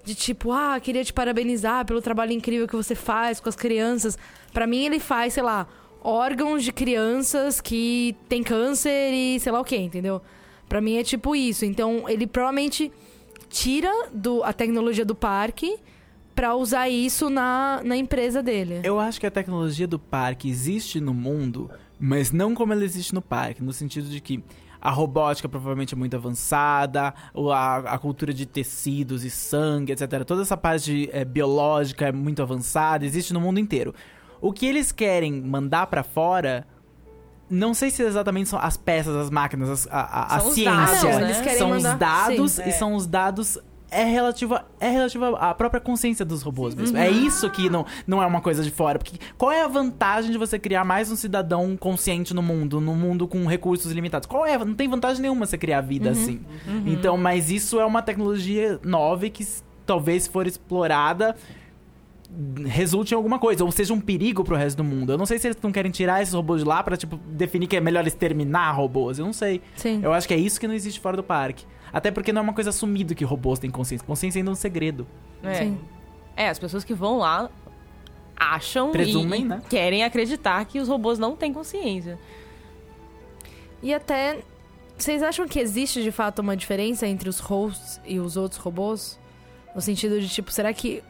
S2: de tipo, ah, queria te parabenizar pelo trabalho incrível que você faz com as crianças. Pra mim ele faz, sei lá, órgãos de crianças que têm câncer e sei lá o que, entendeu? Pra mim é tipo isso. Então ele provavelmente tira do, a tecnologia do parque pra usar isso na, na empresa dele.
S4: Eu acho que a tecnologia do parque existe no mundo, mas não como ela existe no parque, no sentido de que a robótica provavelmente é muito avançada, a, a cultura de tecidos e sangue, etc. Toda essa parte eh, biológica é muito avançada, existe no mundo inteiro. O que eles querem mandar pra fora, não sei se exatamente são as peças, as máquinas, as- a, a- a ciência.
S3: dados,
S2: não,
S3: né?
S2: eles querem
S4: São
S2: mandar-
S4: os dados
S2: sim.
S4: e são os dados é relativa é relativa à própria consciência dos robôs mesmo. É isso que não, não é uma coisa de fora, porque qual é a vantagem de você criar mais um cidadão consciente no mundo, no mundo com recursos limitados? Qual é? Não tem vantagem nenhuma você criar vida assim. Então, mas isso é uma tecnologia nova e que talvez for explorada resulte em alguma coisa, ou seja um perigo pro resto do mundo. Eu não sei se eles não querem tirar esses robôs de lá pra, tipo, definir que é melhor exterminar robôs. Eu não sei.
S2: Sim.
S4: Eu acho que é isso que não existe fora do parque. Até porque não é uma coisa assumida que robôs têm consciência. Consciência ainda é um segredo.
S3: É.
S2: Sim.
S3: É, as pessoas que vão lá acham
S4: Presumem,
S3: e, e
S4: né?
S3: querem acreditar que os robôs não têm consciência.
S2: E até. Vocês acham que existe de fato uma diferença entre os hosts e os outros robôs? No sentido de, tipo, será que.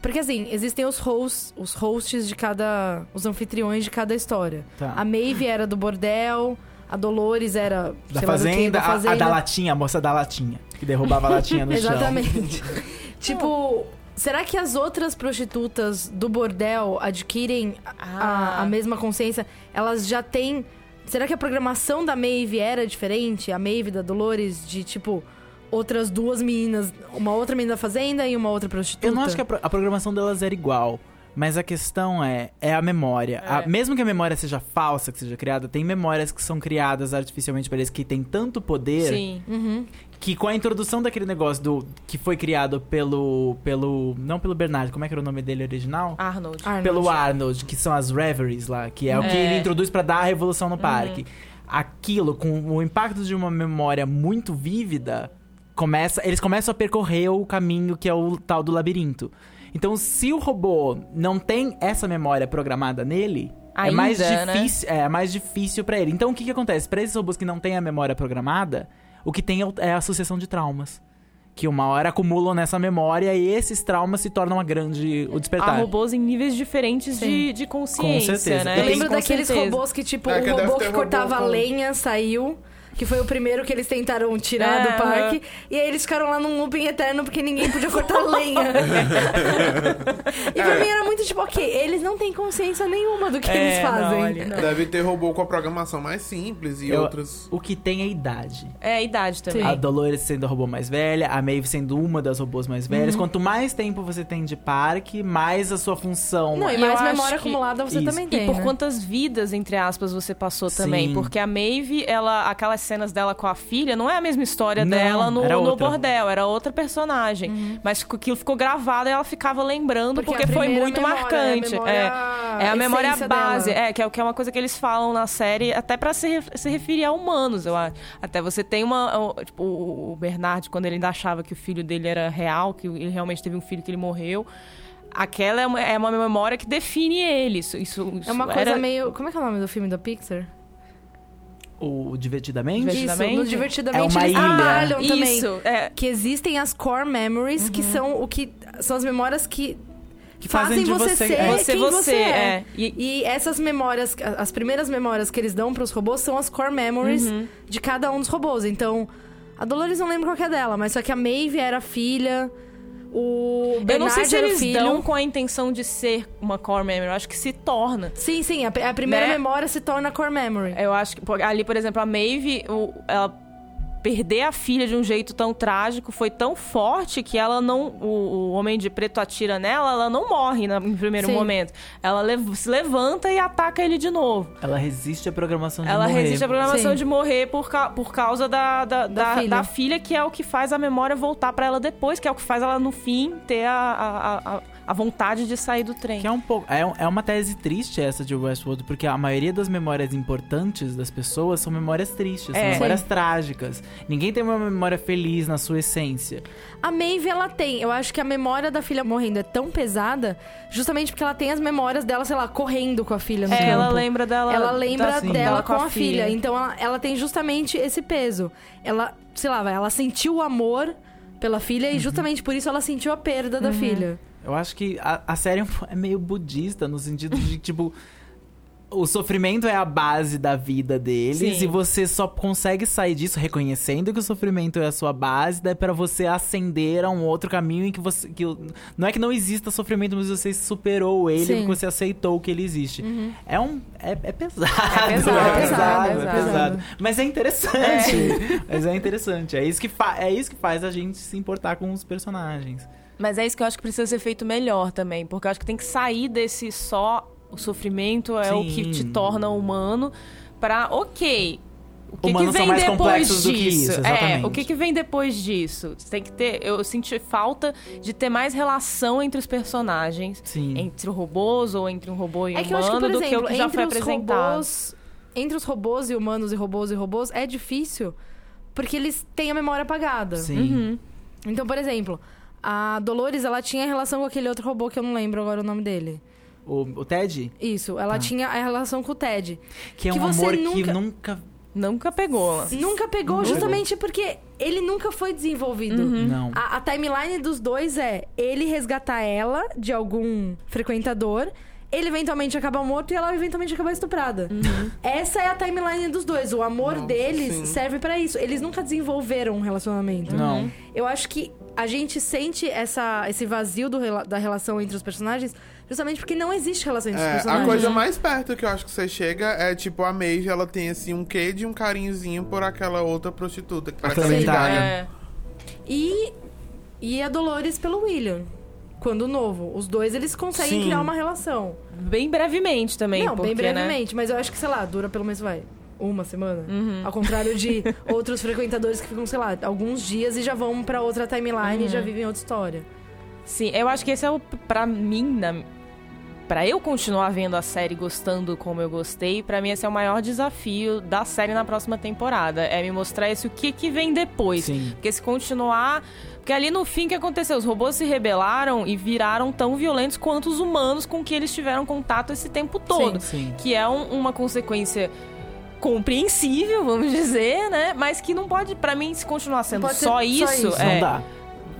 S2: Porque assim, existem os hosts, os hosts de cada. os anfitriões de cada história.
S4: Tá.
S2: A Maeve era do bordel, a Dolores era.
S4: Da
S2: sei lá do quê,
S4: fazenda,
S2: da
S4: a- A,
S2: fazenda.
S4: da latinha, a moça da latinha. Que derrubava a latinha no chão.
S2: Exatamente. tipo, será que as outras prostitutas do bordel adquirem a,
S3: Ah.
S2: a mesma consciência? Elas já têm. Será que a programação da Maeve era diferente? A Maeve da Dolores, de tipo, outras duas meninas, uma outra menina da fazenda e uma outra prostituta?
S4: Eu não acho que a, pro- a programação delas era igual. Mas a questão é, é a memória. A-
S3: É.
S4: mesmo que a memória seja falsa, que seja criada, tem memórias que são criadas artificialmente para eles que têm tanto poder
S3: Sim.
S2: Uhum.
S4: que com a introdução daquele negócio do que foi criado pelo pelo não pelo Bernard, como é que era o nome dele original?
S3: Arnold.
S2: Arnold.
S4: pelo Arnold, que são as reveries lá, que é, o que
S3: É.
S4: ele introduz pra dar a revolução no parque. Aquilo, com o impacto de uma memória muito vívida, começa, eles começam a percorrer o caminho que é o tal do labirinto. Então, se o robô não tem essa memória programada nele, é
S3: Ainda,
S4: mais
S3: né?
S4: difícil, é mais difícil para ele. Então, o que que acontece? Para esses robôs que não têm a memória programada, o que tem é o- é a sucessão de traumas. Que uma hora acumulam nessa memória e esses traumas se tornam a grande o
S3: Há
S4: despertar.
S3: robôs em níveis diferentes de, de consciência,
S4: Com certeza.
S3: né?
S2: Eu lembro daqueles
S3: certeza.
S2: robôs que, tipo,
S5: É,
S2: o
S5: que deve
S2: robô que
S5: robô
S2: cortava
S5: com-
S2: lenha saiu. Que foi o primeiro que eles tentaram tirar
S3: É,
S2: do parque. E aí eles ficaram lá num looping eterno porque ninguém podia cortar lenha. e pra mim era muito tipo, ok, eles não têm consciência nenhuma do que
S3: É,
S2: eles
S3: não,
S2: fazem.
S3: ali não.
S5: Deve ter robô com a programação mais simples e
S4: Eu-
S5: outras.
S4: O que tem é idade.
S3: É a idade também.
S2: Sim.
S4: A Dolores sendo a robô mais velha, a Maeve sendo uma das robôs mais velhas.
S2: Uhum.
S4: Quanto mais tempo você tem de parque, mais a sua função.
S2: Não, e
S3: eu
S2: mais memória
S3: que-
S2: acumulada você
S4: Isso.
S2: também
S3: E
S2: tem.
S3: por
S2: né?
S3: quantas vidas, entre aspas, você passou também.
S4: Sim.
S3: Porque a Maeve, ela, aquelas cenas dela com a filha, não é a mesma história
S4: Não,
S3: dela no,
S4: era
S3: no
S4: outra.
S3: bordel, era outra personagem. Mas que aquilo ficou gravado e ela ficava lembrando porque,
S2: Uhum. a
S3: foi muito
S2: memória,
S3: marcante.
S2: É a memória,
S3: É, é a memória base,
S2: dela.
S3: é que, é, que é uma coisa que eles falam na série, até pra se, se referir a humanos, eu acho. Até você tem uma. o- Tipo, o Bernard, quando ele ainda achava que o filho dele era real, que ele realmente teve um filho que ele morreu. Aquela é uma, é uma memória que define ele. Isso, isso,
S2: É uma
S3: isso
S2: coisa
S3: era-
S2: meio. Como é que é o nome do filme da Pixar?
S4: O Divertidamente?
S3: Divertidamente?
S2: Isso, no Divertidamente
S4: É uma
S2: eles
S4: ilha.
S2: trabalham também.
S3: Isso, é.
S2: Que existem as core memories, que são o que. São as memórias que.
S4: Que fazem de
S2: você
S4: você-
S2: ser
S4: é.
S3: Você,
S2: quem
S3: você,
S2: você é.
S3: é. E-
S2: E essas memórias, as primeiras memórias que eles dão pros robôs são as core memories
S3: Uhum.
S2: de cada um dos robôs. Então, a Dolores não lembro qual que é dela, mas só que a Maeve era filha, o Bernard
S3: eu não sei se eles
S2: filho.
S3: dão com a intenção de ser uma core memory. Eu acho que se torna.
S2: Sim, sim, a, a primeira
S3: Né?
S2: memória se torna core memory.
S3: Eu acho que ali, por exemplo, a Maeve, o- ela perder a filha de um jeito tão trágico foi tão forte que ela não. O, o homem de preto atira nela, ela não morre na- em primeiro
S2: Sim.
S3: momento. Ela lev- se levanta e ataca ele de novo.
S4: Ela resiste à programação de
S3: Ela
S4: morrer.
S3: resiste à programação
S2: Sim.
S3: de morrer por, ca- por causa da, da, da,
S2: filha.
S3: da filha, que é o que faz a memória voltar pra ela depois, que é o que faz ela, no fim, ter a, a, a, a vontade de sair do trem.
S4: Que é um pouco. É, é uma tese triste essa de Westworld, porque a maioria das memórias importantes das pessoas são memórias tristes, são
S3: É.
S4: memórias trágicas. Ninguém tem uma memória feliz na sua essência.
S2: A Maeve, ela tem. Eu acho que a memória da filha morrendo é tão pesada, justamente porque ela tem as memórias dela, sei lá, correndo com a filha no
S3: É,
S2: campo.
S3: ela lembra dela.
S2: Ela lembra
S3: da-
S2: dela com a filha. Então ela, ela tem justamente esse peso. Ela, sei lá, vai, ela sentiu o amor pela filha e justamente por isso ela sentiu a perda da filha.
S4: Eu acho que a, a série é é meio budista, no sentido de, tipo. o sofrimento é a base da vida deles
S3: Sim.
S4: e você só consegue sair disso reconhecendo que o sofrimento é a sua base, daí para você ascender a um outro caminho em que você que não é que não exista sofrimento, mas você superou ele,
S2: Sim.
S4: porque você aceitou que ele existe. É um é, é pesado,
S3: É pesado,
S4: é
S3: é
S4: pesado,
S3: pesado.
S4: é pesado. Mas é interessante. Mas é interessante. É isso que fa é isso que faz a gente se importar com os personagens.
S3: Mas é isso que eu acho que precisa ser feito melhor também, porque eu acho que tem que sair desse só o sofrimento é o que
S4: Sim.
S3: te torna humano pra, ok. O que, que
S4: Humanos
S3: vem
S4: mais
S3: depois disso?
S4: isso,
S3: é, o que, que vem depois disso? Você tem que ter. Eu senti falta de ter mais relação entre os personagens,
S4: Sim.
S3: entre robôs ou entre um robô e
S2: É que eu
S3: humano,
S2: acho que, por
S3: do que o
S2: exemplo,
S3: que já
S2: entre
S3: foi
S2: os
S3: apresentado.
S2: robôs. Entre os robôs e humanos e robôs e robôs é difícil. Porque eles têm a memória apagada.
S4: Sim.
S3: Uhum.
S2: Então, por exemplo, a Dolores, ela tinha relação com aquele outro robô que eu não lembro agora o nome dele.
S4: O, o Ted,
S2: Isso, ela
S4: Ah.
S2: tinha a relação com o Ted.
S4: que é
S2: Que
S4: um
S2: você
S4: amor que
S2: nunca-
S4: nunca
S3: Nunca pegou.
S2: Nunca pegou,
S4: Nunca
S2: justamente porque ele nunca foi desenvolvido.
S3: Uhum.
S4: não.
S2: A, a timeline dos dois é ele resgatar ela de algum frequentador, ele eventualmente acaba morto e ela eventualmente acaba estuprada. Essa é a timeline dos dois. O amor
S5: Nossa,
S2: deles
S5: sim.
S2: serve pra isso. Eles nunca desenvolveram um relacionamento.
S4: Não.
S2: Eu acho que a gente sente essa, esse vazio do da relação entre os personagens justamente porque não existe relação entre os
S5: É, a
S2: personagens.
S5: coisa mais perto que eu acho que você chega é tipo a Maeve, ela tem assim um quê de um carinhozinho por aquela outra prostituta que parece
S4: A
S5: a Lady. Gaga.
S3: É.
S2: E, e a Dolores pelo William. Quando novo. Os dois, eles conseguem
S5: Sim.
S2: criar uma relação.
S3: Bem brevemente também.
S2: não,
S3: porque,
S2: bem
S3: né?
S2: brevemente. Mas eu acho que, sei lá, dura pelo menos, vai, uma semana.
S3: Uhum.
S2: Ao contrário de outros frequentadores que ficam, sei lá, alguns dias e já vão pra outra timeline
S3: Uhum.
S2: e já vivem outra história.
S3: Sim, eu acho que esse é o, pra mim, na, pra eu continuar vendo a série gostando como eu gostei, pra mim esse é o maior desafio da série na próxima temporada. É me mostrar esse o que, que vem depois.
S4: Sim.
S3: Porque se continuar. Porque ali no fim o que aconteceu? Os robôs se rebelaram e viraram tão violentos quanto os humanos com que eles tiveram contato esse tempo todo.
S4: Sim.
S3: Que é um- uma consequência compreensível, vamos dizer, né? Mas que não pode, pra mim, se continuar sendo
S2: pode ser
S3: só
S2: só
S3: isso,
S2: isso.
S3: é,
S4: Não dá.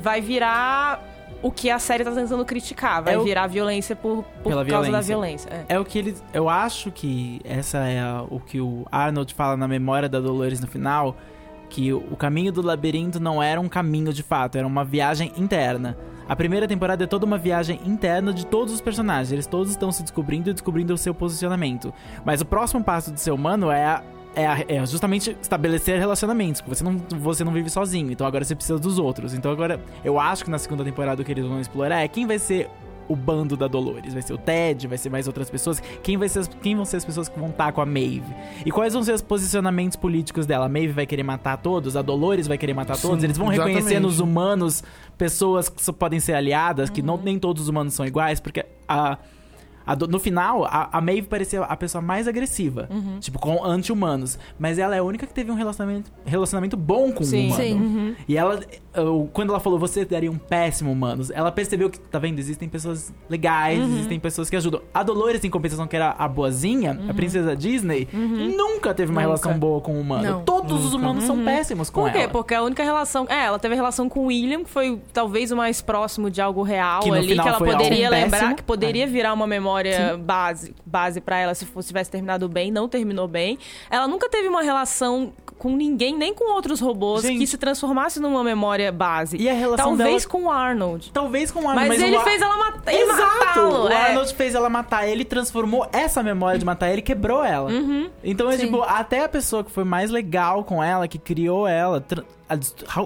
S3: vai virar o que a série tá tentando criticar. Vai
S4: É o-
S3: virar violência por, por
S4: Pela
S3: causa da
S4: violência.
S3: violência. É.
S4: É o que eles. Eu acho que essa é a- o que o Arnold fala na memória da Dolores no final. Que o, caminho do labirinto não era um caminho de fato, era uma viagem interna. A primeira temporada é toda uma viagem interna de todos os personagens. Eles todos estão se descobrindo e descobrindo o seu posicionamento. Mas o próximo passo do ser humano é a- é, é justamente estabelecer relacionamentos. porque Você não, você não vive sozinho, então agora você precisa dos outros. Então agora, eu acho que na segunda temporada o que eles vão explorar é quem vai ser o bando da Dolores. Vai ser o Ted, vai ser mais outras pessoas. Quem, vai ser as- quem vão ser as pessoas que vão estar com a Maeve? E quais vão ser os posicionamentos políticos dela? A Maeve vai querer matar todos? A Dolores vai querer matar
S5: Sim,
S4: todos? Eles vão reconhecer
S5: exatamente.
S4: nos humanos pessoas que só podem ser aliadas, que não, nem todos os humanos são iguais, porque a. do- no final, a, a Maeve parecia a pessoa mais agressiva. Tipo, com anti-humanos. Mas ela é a única que teve um relacionamento, relacionamento bom com
S3: Sim.
S4: o humano.
S2: Sim.
S3: Uhum.
S4: E ela, quando ela falou, você daria um péssimo humanos, ela percebeu que, tá vendo, existem pessoas legais,
S3: Uhum.
S4: existem pessoas que ajudam. A Dolores, em compensação, que era a boazinha, a princesa Disney, nunca teve uma
S3: Uhum. Nunca.
S4: relação boa com o humano.
S2: Não.
S4: Todos os humanos são péssimos com
S3: Por quê?
S4: ela.
S3: Porque a única relação. É, ela teve relação com o William, que foi talvez o mais próximo de algo real
S4: Que
S3: ali, que ela poderia lembrar,
S4: péssimo.
S3: que poderia virar uma memória base, base para ela se fosse, tivesse terminado bem, não terminou bem. Ela nunca teve uma relação com ninguém, nem com outros robôs,
S4: Gente.
S3: que se transformasse numa memória base.
S4: E a relação
S3: Talvez
S4: dela-
S3: com o Arnold.
S4: Talvez com o Arnold,
S3: Mas,
S4: mas,
S3: ele
S4: Ar-
S3: fez ela matar.
S4: Exato! O
S3: é.
S4: Arnold fez ela matar ele, transformou essa memória de matar ele e quebrou ela.
S3: Uhum.
S4: Então é
S2: Sim.
S4: tipo, até a pessoa que foi mais legal com ela, que criou ela,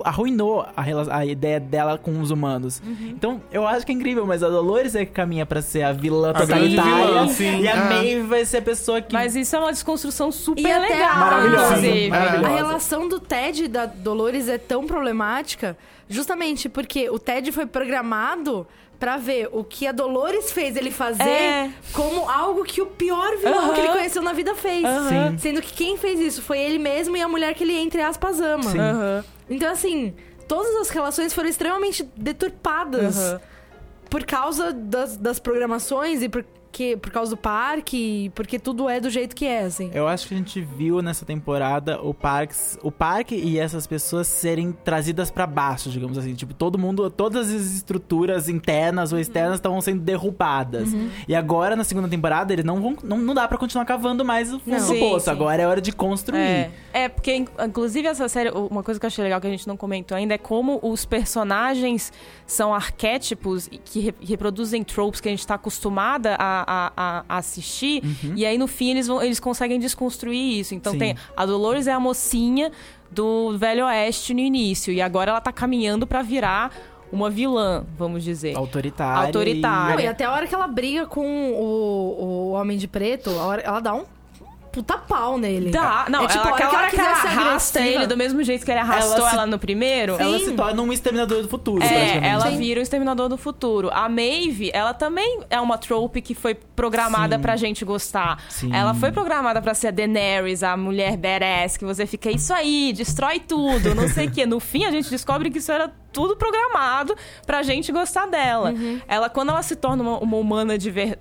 S4: arruinou a, a ideia dela com os humanos.
S3: Uhum.
S4: Então, eu acho que é incrível, mas a Dolores é que caminha pra ser a vilã
S5: A
S4: totalitária.
S5: vilã, sim.
S4: e a
S5: Ah.
S4: Maeve vai ser a pessoa que.
S3: Mas isso é uma desconstrução super
S2: E até
S3: legal,
S2: a-
S4: Maravilhosa,
S3: inclusive.
S4: maravilhosa.
S2: A relação do Ted e da Dolores é tão problemática justamente porque o Ted foi programado pra ver o que a Dolores fez ele fazer
S3: É.
S2: como algo que o pior vilão que ele conheceu na vida fez. Sendo que quem fez isso foi ele mesmo e a mulher que ele, entre aspas, ama. Então, assim, todas as relações foram extremamente deturpadas por causa das, das programações e por porque por causa do parque, porque tudo é do jeito que é, assim.
S4: Eu acho que a gente viu nessa temporada o parque, o parque e essas pessoas serem trazidas pra baixo, digamos assim. Tipo, todo mundo, todas as estruturas internas ou externas estavam sendo derrubadas. E agora, na segunda temporada, eles não vão. Não, não dá pra continuar cavando mais o fundo do poço. Agora é hora de construir.
S3: É, é, porque, in- inclusive, essa série, uma coisa que eu achei legal que a gente não comentou ainda é como os personagens são arquétipos que re- reproduzem tropes que a gente tá acostumada a, a- a- a assistir. E aí, no fim, eles, vão, eles conseguem desconstruir isso. Então,
S4: Sim.
S3: tem a Dolores é a mocinha do Velho Oeste no início. E agora ela tá caminhando pra virar uma vilã, vamos dizer.
S4: Autoritária.
S3: Autoritária.
S2: Não, e até a hora que ela briga com o, o Homem de Preto, a hora, ela dá um puta pau nele.
S3: Dá, não,
S2: É tipo,
S3: ela, aquela
S2: que
S3: hora
S2: ela
S3: que ela arrasta
S2: agressiva.
S3: ele do mesmo jeito que ele arrastou
S4: Ela
S3: ela,
S4: se-
S3: no primeiro.
S4: Ela
S2: Sim.
S4: se torna um exterminador do futuro,
S3: É,
S4: praticamente.
S3: ela
S2: Sim.
S3: vira o Exterminador do Futuro. A Maeve, ela também é uma trope que foi programada
S4: Sim.
S3: pra gente gostar.
S4: Sim.
S3: Ela foi programada pra ser a Daenerys, a mulher badass, que você fica, isso aí, destrói tudo, não sei o quê. No fim, a gente descobre que isso era tudo programado pra gente gostar dela.
S2: Uhum.
S3: Ela, quando ela se torna uma, uma humana de verdade...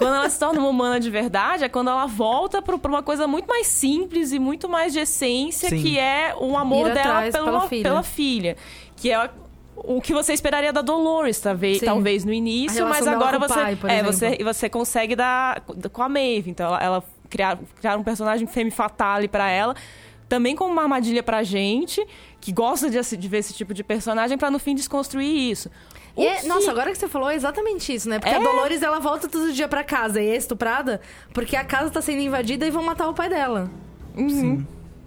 S3: Quando ela se torna uma humana de verdade, é quando ela volta pro- pra uma coisa muito mais simples e muito mais de essência,
S4: Sim.
S3: que é um amor
S2: Ir
S3: dela pela,
S2: pela filha.
S3: pela filha. Que é o que você esperaria da Dolores, talvez,
S2: Sim.
S3: talvez no início, mas agora
S2: o
S3: você,
S2: pai,
S3: é, você, e você consegue dar com a Maeve. Então ela, ela criar, criar um personagem femme fatale pra ela, também como uma armadilha pra gente, que gosta de, de ver esse tipo de personagem, pra no fim desconstruir isso.
S2: E é- nossa, agora que você falou é exatamente isso, né? Porque
S3: É.
S2: a Dolores, ela volta todo dia pra casa e é estuprada porque a casa tá sendo invadida e vão matar o pai dela.
S3: Uhum.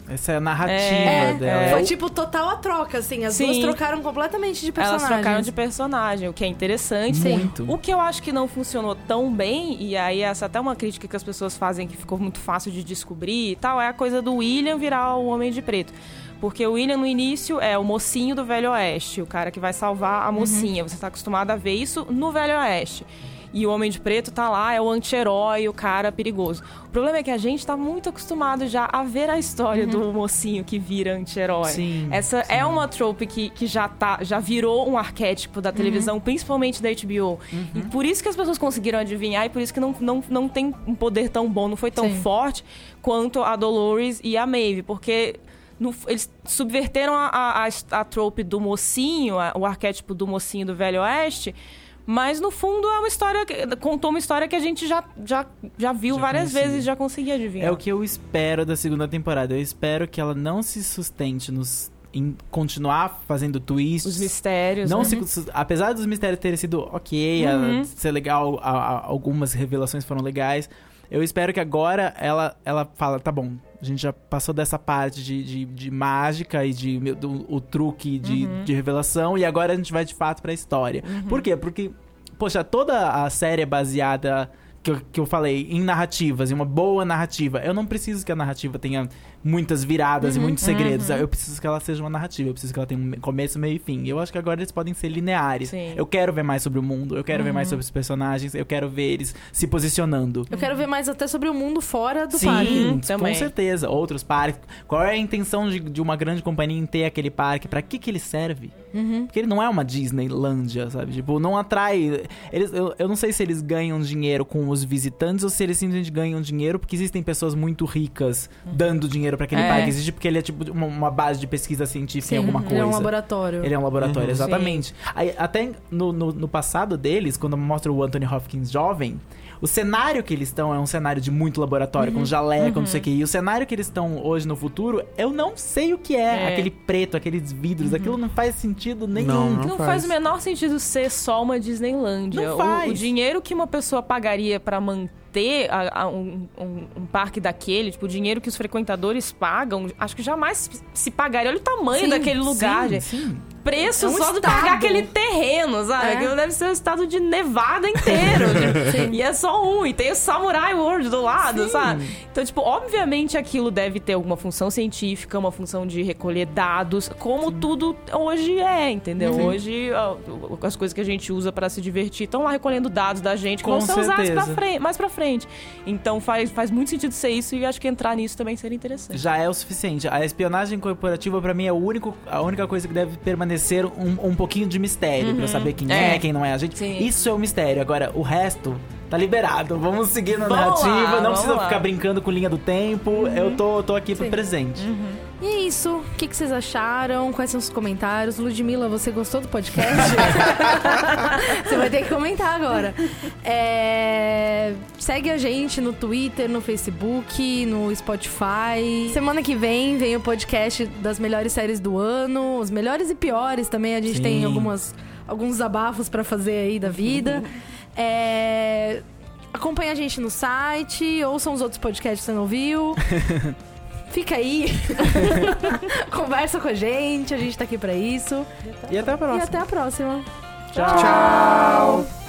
S4: Essa é a narrativa
S3: É,
S4: dela.
S3: é.
S2: Foi tipo total a troca, assim. As
S3: Sim.
S2: duas trocaram completamente de
S3: Elas
S2: personagens.
S3: trocaram de personagem, o que é interessante.
S4: Muito.
S3: O que eu acho que não funcionou tão bem, e aí essa é até uma crítica que as pessoas fazem que ficou muito fácil de descobrir e tal, é a coisa do William virar o Homem de Preto. Porque o William, no início, é o mocinho do Velho Oeste, o cara que vai salvar a mocinha. Você tá acostumado a ver isso no Velho Oeste. E o Homem de Preto tá lá, é o anti-herói, o cara perigoso. O problema é que a gente tá muito acostumado já a ver a história do mocinho que vira anti-herói.
S4: Sim,
S3: Essa é uma trope que, que já, tá, já virou um arquétipo da televisão, principalmente da HBO. E por isso que as pessoas conseguiram adivinhar e por isso que não, não, não tem um poder tão bom, não foi tão
S2: Sim.
S3: forte quanto a Dolores e a Maeve, porque no- eles subverteram a, a, a, a trope do mocinho, a- o arquétipo do mocinho do Velho Oeste. Mas no fundo é uma história. que- Contou uma história que a gente já, já, já viu
S4: Já
S3: várias
S4: conhecia.
S3: vezes, já conseguia adivinhar.
S4: É o que eu espero da segunda temporada. Eu espero que ela não se sustente nos em continuar fazendo twists.
S3: Os mistérios.
S4: Não
S3: né?
S4: se, apesar dos mistérios terem sido ok, a-
S3: Uhum.
S4: ser legal, a- a- algumas revelações foram legais. Eu espero que agora ela, ela fala, tá bom, a gente já passou dessa parte de, de, de mágica e de do- o truque de,
S3: Uhum.
S4: de revelação e agora a gente vai de fato pra história. Por quê? Porque, poxa, toda a série é baseada que eu, que eu falei em narrativas, em uma boa narrativa. Eu não preciso que a narrativa tenha muitas viradas e
S3: Uhum,
S4: muitos segredos. Eu preciso que ela seja uma narrativa. Eu preciso que ela tenha um começo, meio e fim. E eu acho que agora eles podem ser lineares.
S3: Sim.
S4: Eu quero ver mais sobre o mundo, eu quero ver mais sobre os personagens, eu quero ver eles se posicionando.
S2: Eu quero ver mais até sobre o mundo fora do
S4: Sim,
S2: parque.
S4: com
S3: também.
S4: certeza. Outros parques. Qual é a intenção de, de uma grande companhia em ter aquele parque? Pra que que ele serve? Porque ele não é uma Disneylândia, sabe? Tipo, não atrai... Eles, eu, eu não sei se eles ganham dinheiro com os visitantes ou se eles simplesmente ganham dinheiro porque existem pessoas muito ricas dando dinheiro pra aquele
S3: É.
S4: parque. Existe porque ele é tipo uma, uma base de pesquisa científica em alguma
S2: ele
S4: coisa.
S2: é um laboratório.
S4: Ele é um laboratório,
S5: Uhum.
S4: exatamente. Aí, até no, no, no passado deles, quando mostra o Anthony Hopkins jovem, o cenário que eles estão é um cenário de muito laboratório,
S3: Uhum.
S4: com jaleco, não sei o que. E o cenário que eles estão hoje no futuro, eu não sei o que é.
S3: É. Uhum.
S4: Aquele preto, aqueles vidros, aquilo não faz sentido nenhum.
S5: Não,
S3: Não, faz.
S5: faz.
S3: o menor sentido ser só uma Disneylândia.
S4: Não
S3: O-
S4: faz.
S3: O, dinheiro que uma pessoa pagaria pra manter a- a- um, um- um parque daquele, tipo, o dinheiro que os frequentadores pagam, acho que jamais se pagaria. Olha o tamanho
S2: Sim,
S3: daquele lugar,
S4: sim,
S3: gente.
S4: sim.
S3: Preço
S2: É um
S3: só de
S2: estado.
S3: pagar aquele terreno, sabe?
S2: É.
S3: Aquilo deve ser o estado de Nevada inteiro. e é só um. E tem o Samurai World do lado,
S4: Sim.
S3: sabe? Então, tipo, obviamente aquilo deve ter alguma função científica, uma função de recolher dados, como tudo hoje é, entendeu? Hoje, ó, as coisas que a gente usa pra se divertir estão lá recolhendo dados da gente, que
S4: Com
S3: vão ser usados pra frente, mais pra frente. Então faz, faz muito sentido ser isso e acho que entrar nisso também seria interessante.
S4: Já é o suficiente. A espionagem corporativa, pra mim, é o único, a única coisa que deve permanecer um, um pouquinho de mistério. Pra eu saber quem é.
S3: É.
S4: quem não é a gente.
S3: Sim.
S4: Isso é o mistério. Agora, o resto tá liberado. Vamos seguir na
S3: Vamos
S4: narrativa,
S3: lá,
S4: não precisa
S3: lá.
S4: ficar brincando com linha do tempo. Eu tô, tô aqui pro
S2: Sim.
S4: presente.
S2: E é isso. O que, que vocês acharam? Quais são os comentários? Ludmilla, você gostou do podcast? você vai ter que comentar agora. É, Segue a gente no Twitter, no Facebook, no Spotify. Semana que vem vem o podcast das melhores séries do ano, os melhores e piores também. A gente
S4: Sim.
S2: tem algumas, alguns abafos pra fazer aí da vida. É... Acompanha a gente no site, ouçam os outros podcasts que você não ouviu. Fica aí. Conversa com a gente, a gente tá aqui pra isso.
S4: E até a
S2: E
S4: próxima.
S2: até a próxima.
S4: Tchau.
S5: Tchau!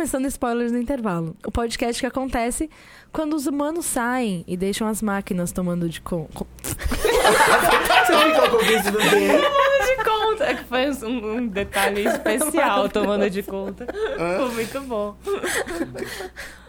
S2: Começando Spoilers no Intervalo, o podcast que acontece quando os humanos saem e deixam as máquinas tomando de con... con-
S4: Você ficou com o vídeo do
S3: de conta. É que foi um, um detalhe especial tomando de conta. Foi muito bom.